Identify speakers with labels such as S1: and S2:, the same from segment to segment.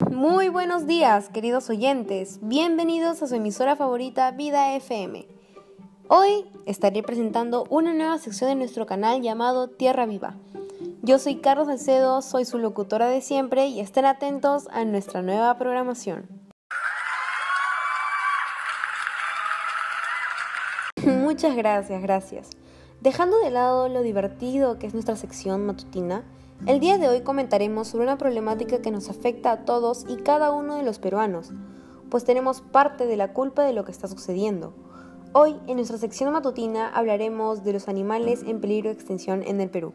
S1: Muy buenos días, queridos oyentes. Bienvenidos a su emisora favorita Vida FM. Hoy estaré presentando una nueva sección de nuestro canal llamado Tierra Viva. Yo soy Carlos Salcedo, soy su locutora de siempre y estén atentos a nuestra nueva programación. Muchas gracias, gracias. Dejando de lado lo divertido que es nuestra sección matutina, el día de hoy comentaremos sobre una problemática que nos afecta a todos y cada uno de los peruanos, pues tenemos parte de la culpa de lo que está sucediendo. Hoy, en nuestra sección matutina, hablaremos de los animales en peligro de extinción en el Perú.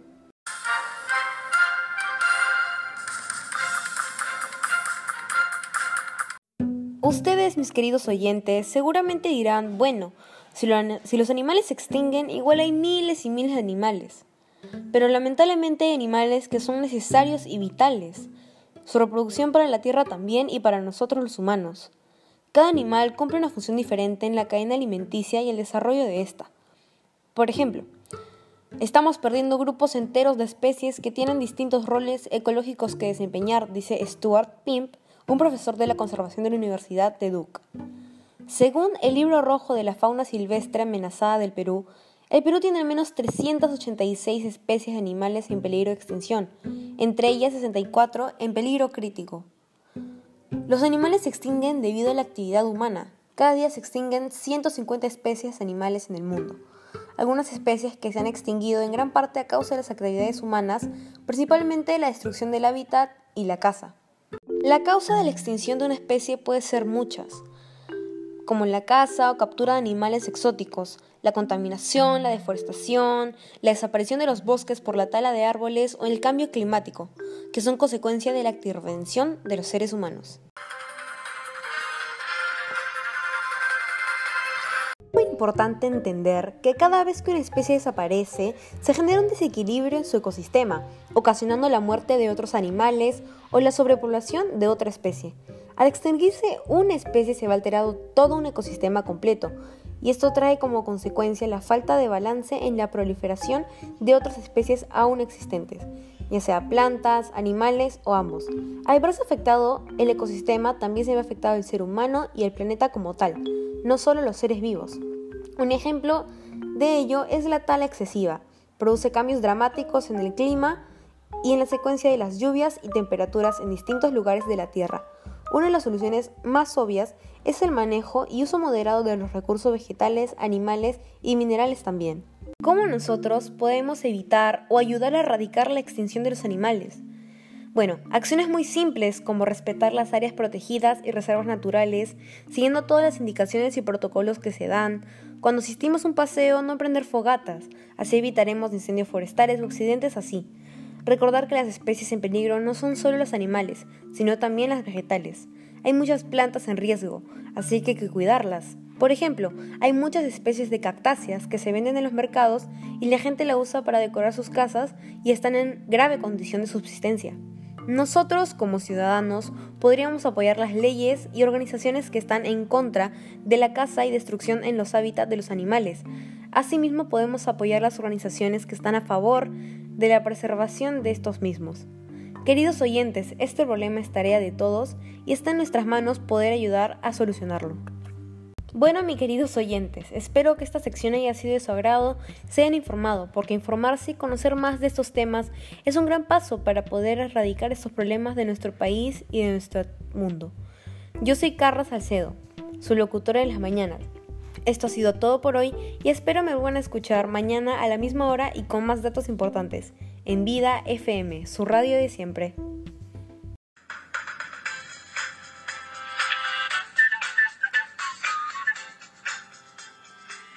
S1: Ustedes, mis queridos oyentes, seguramente dirán, bueno, si, los animales se extinguen, igual hay miles y miles de animales. Pero lamentablemente hay animales que son necesarios y vitales. Su reproducción para la Tierra también y para nosotros los humanos. Cada animal cumple una función diferente en la cadena alimenticia y el desarrollo de esta. Por ejemplo, estamos perdiendo grupos enteros de especies que tienen distintos roles ecológicos que desempeñar, dice Stuart Pimp, un profesor de la conservación de la Universidad de Duke. Según el libro rojo de la fauna silvestre amenazada del Perú, el Perú tiene al menos 386 especies de animales en peligro de extinción, entre ellas 64 en peligro crítico. Los animales se extinguen debido a la actividad humana. Cada día se extinguen 150 especies de animales en el mundo. Algunas especies que se han extinguido en gran parte a causa de las actividades humanas, principalmente la destrucción del hábitat y la caza. La causa de la extinción de una especie puede ser muchas, como la caza o captura de animales exóticos, la contaminación, la deforestación, la desaparición de los bosques por la tala de árboles o el cambio climático, que son consecuencia de la intervención de los seres humanos. Muy importante entender que cada vez que una especie desaparece, se genera un desequilibrio en su ecosistema, ocasionando la muerte de otros animales o la sobrepoblación de otra especie. Al extinguirse una especie se va alterado todo un ecosistema completo, y esto trae como consecuencia la falta de balance en la proliferación de otras especies aún existentes, ya sea plantas, animales o ambos. Al verse afectado el ecosistema, también se ve afectado el ser humano y el planeta como tal, no solo los seres vivos. Un ejemplo de ello es la tala excesiva. Produce cambios dramáticos en el clima y en la secuencia de las lluvias y temperaturas en distintos lugares de la Tierra una de las soluciones más obvias es el manejo y uso moderado de los recursos vegetales, animales y minerales también. ¿Cómo nosotros podemos evitar o ayudar a erradicar la extinción de los animales? Bueno, acciones muy simples como respetar las áreas protegidas y reservas naturales, siguiendo todas las indicaciones y protocolos que se dan. Cuando asistimos a un paseo, no prender fogatas, así evitaremos incendios forestales o accidentes así. Recordar que las especies en peligro no son solo los animales, sino también las vegetales. Hay muchas plantas en riesgo, así que hay que cuidarlas. Por ejemplo, hay muchas especies de cactáceas que se venden en los mercados y la gente la usa para decorar sus casas y están en grave condición de subsistencia. Nosotros, como ciudadanos, podríamos apoyar las leyes y organizaciones que están en contra de la caza y destrucción en los hábitats de los animales. Asimismo, podemos apoyar las organizaciones que están a favor de la preservación de estos mismos. Queridos oyentes, este problema es tarea de todos y está en nuestras manos poder ayudar a solucionarlo. Bueno, mis queridos oyentes, espero que esta sección haya sido de su agrado, se hayan informado, porque informarse y conocer más de estos temas es un gran paso para poder erradicar estos problemas de nuestro país y de nuestro mundo. Yo soy Carla Salcedo, su locutora de las mañanas. Esto ha sido todo por hoy y espero me vuelvan a escuchar mañana a la misma hora y con más datos importantes en Vida FM, su radio de siempre.